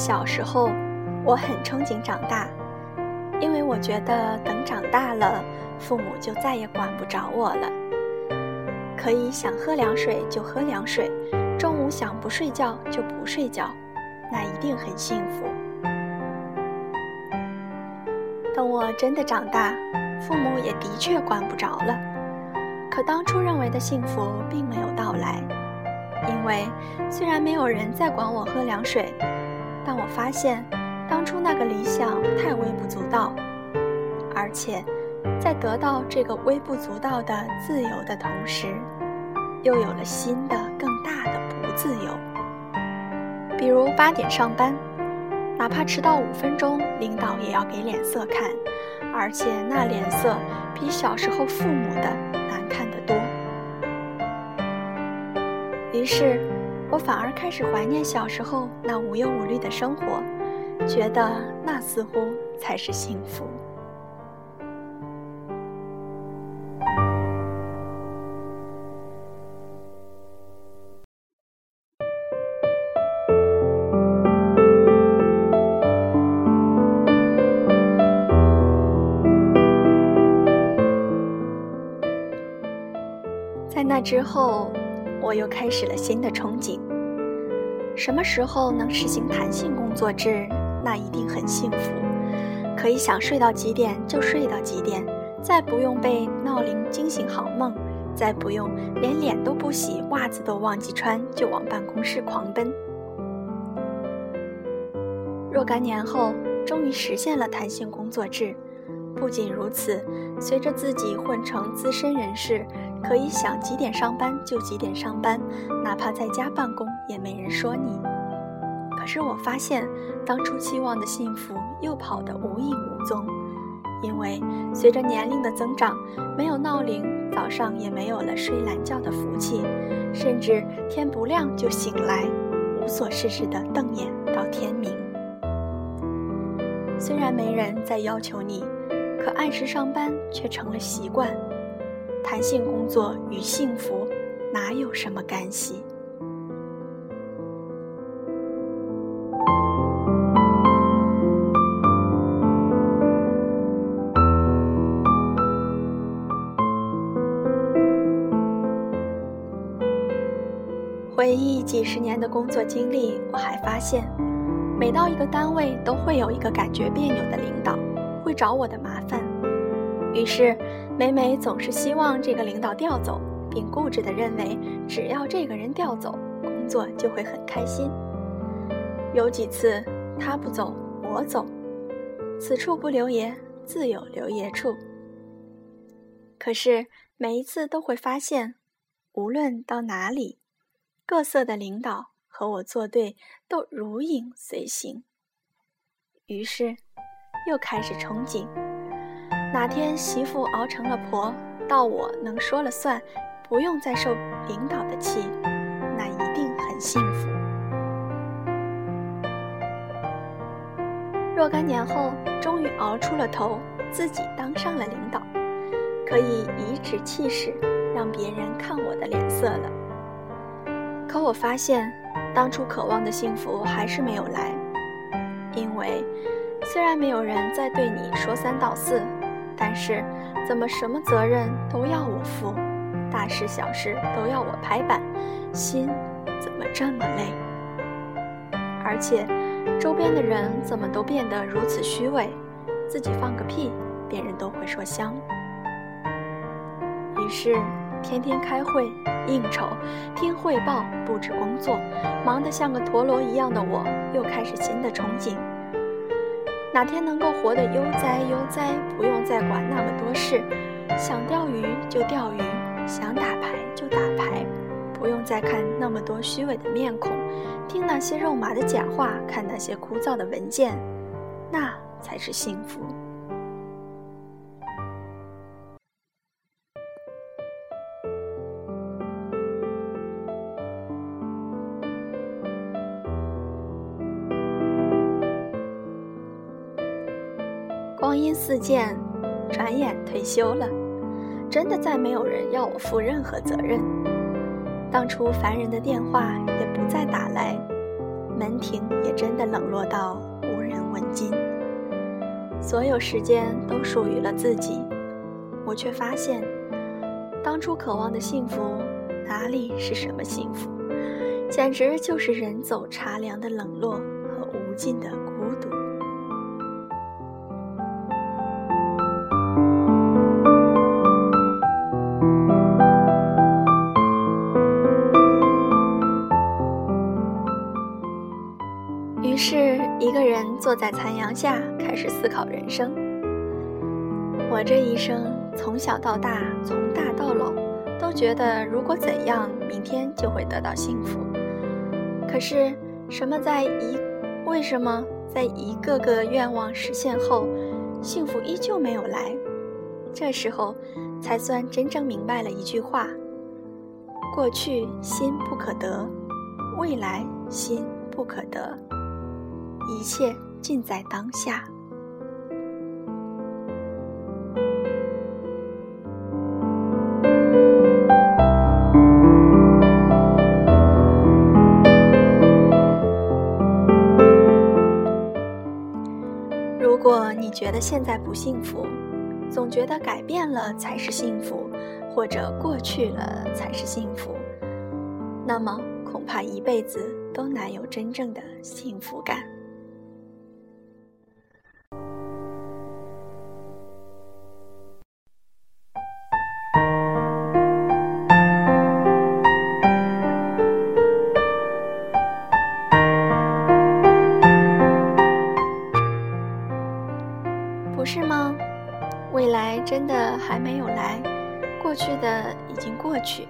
小时候，我很憧憬长大，因为我觉得等长大了，父母就再也管不着我了，可以想喝凉水就喝凉水，中午想不睡觉就不睡觉，那一定很幸福。等我真的长大，父母也的确管不着了，可当初认为的幸福并没有到来。因为虽然没有人再管我喝凉水，但我发现当初那个理想太微不足道，而且在得到这个微不足道的自由的同时，又有了新的更大的不自由。比如八点上班，哪怕迟到五分钟，领导也要给脸色看，而且那脸色比小时候父母的难看得多。于是，我反而开始怀念小时候那无忧无虑的生活，觉得那似乎才是幸福。在那之后。我又开始了新的憧憬。什么时候能实行弹性工作制？那一定很幸福，可以想睡到几点就睡到几点，再不用被闹铃惊醒好梦，再不用连脸都不洗、袜子都忘记穿就往办公室狂奔。若干年后，终于实现了弹性工作制。不仅如此，随着自己混成资深人士。可以想几点上班就几点上班，哪怕在家办公也没人说你。可是我发现，当初期望的幸福又跑得无影无踪，因为随着年龄的增长，没有闹铃，早上也没有了睡懒觉的福气，甚至天不亮就醒来，无所事事的瞪眼到天明。虽然没人再要求你，可按时上班却成了习惯。弹性工作与幸福哪有什么干系？回忆几十年的工作经历，我还发现，每到一个单位，都会有一个感觉别扭的领导，会找我的麻烦。于是，每每总是希望这个领导调走，并固执地认为，只要这个人调走，工作就会很开心。有几次，他不走，我走，此处不留爷，自有留爷处。可是每一次都会发现，无论到哪里，各色的领导和我作对，都如影随形。于是，又开始憧憬。哪天媳妇熬成了婆，到我能说了算，不用再受领导的气，那一定很幸福。若干年后，终于熬出了头，自己当上了领导，可以颐指气使，让别人看我的脸色了。可我发现，当初渴望的幸福还是没有来，因为虽然没有人再对你说三道四。但是，怎么什么责任都要我负，大事小事都要我拍板，心怎么这么累？而且，周边的人怎么都变得如此虚伪，自己放个屁，别人都会说香。于是，天天开会、应酬、听汇报、布置工作，忙得像个陀螺一样的我，又开始新的憧憬。哪天能够活得悠哉悠哉，不用再管那么多事，想钓鱼就钓鱼，想打牌就打牌，不用再看那么多虚伪的面孔，听那些肉麻的假话，看那些枯燥的文件，那才是幸福。光阴似箭，转眼退休了，真的再没有人要我负任何责任。当初烦人的电话也不再打来，门庭也真的冷落到无人问津。所有时间都属于了自己，我却发现，当初渴望的幸福，哪里是什么幸福，简直就是人走茶凉的冷落和无尽的孤独。坐在残阳下，开始思考人生。我这一生从小到大，从大到老，都觉得如果怎样，明天就会得到幸福。可是，什么在一？为什么在一个个愿望实现后，幸福依旧没有来？这时候，才算真正明白了一句话：过去心不可得，未来心不可得。一切尽在当下。如果你觉得现在不幸福，总觉得改变了才是幸福，或者过去了才是幸福，那么恐怕一辈子都难有真正的幸福感。还没有来，过去的已经过去。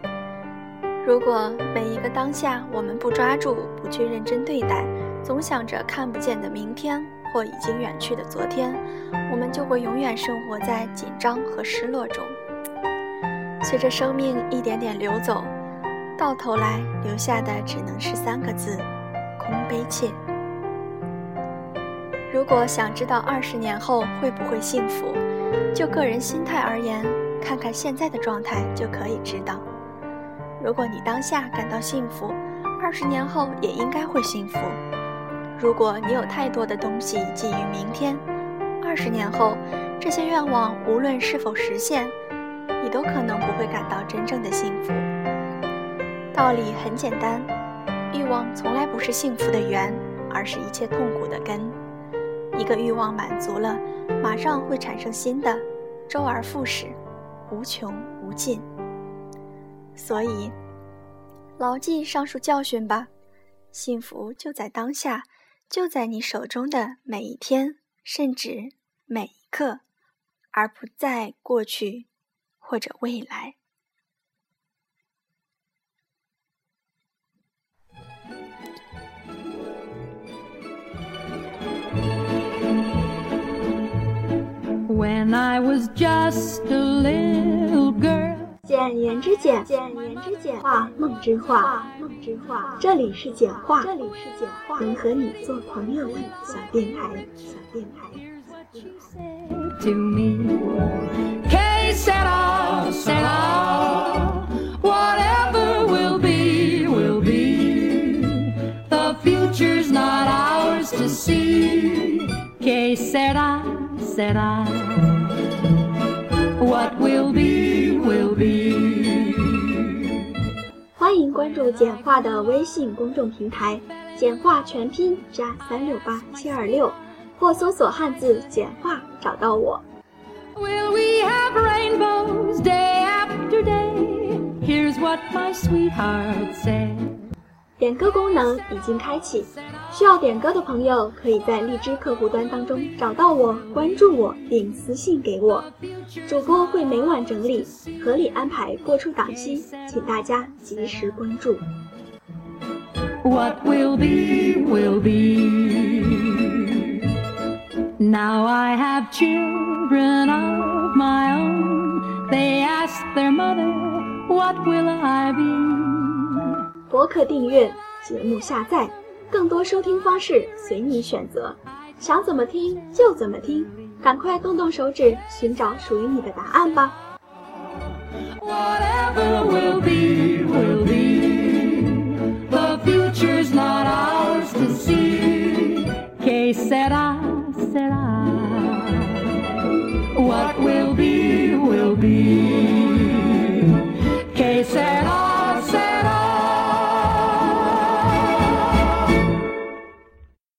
如果每一个当下我们不抓住，不去认真对待，总想着看不见的明天或已经远去的昨天，我们就会永远生活在紧张和失落中。随着生命一点点流走，到头来留下的只能是三个字：空悲切。如果想知道二十年后会不会幸福？就个人心态而言，看看现在的状态就可以知道。如果你当下感到幸福，二十年后也应该会幸福。如果你有太多的东西寄予明天，二十年后这些愿望无论是否实现，你都可能不会感到真正的幸福。道理很简单，欲望从来不是幸福的源，而是一切痛苦的根。一个欲望满足了。马上会产生新的，周而复始，无穷无尽。所以，牢记上述教训吧。幸福就在当下，就在你手中的每一天，甚至每一刻，而不在过去或者未来。When I was just a little girl。简言之简，简言之简，话梦之话，梦之话。这里是简话，这里是简话，能和你做朋友的小电台，小电台。To me, que sera, sera, whatever will be, will be. The future's not ours to see. Que sera, sera. What will be, will be。欢迎关注简化的微信公众平台，简化全拼加三六八七二六，或搜索汉字简化找到我。Will we have rainbows day after day? Here's what my sweetheart said. 点歌功能已经开启，需要点歌的朋友可以在荔枝客户端当中找到我，关注我并私信给我，主播会每晚整理，合理安排播出档期，请大家及时关注。What will be, will be. Now I have children of my own. They ask their mother, What will I be? 博客订阅，节目下载，更多收听方式随你选择，想怎么听就怎么听，赶快动动手指，寻找属于你的答案吧。Whatever will be, will be. The future's not ours to see.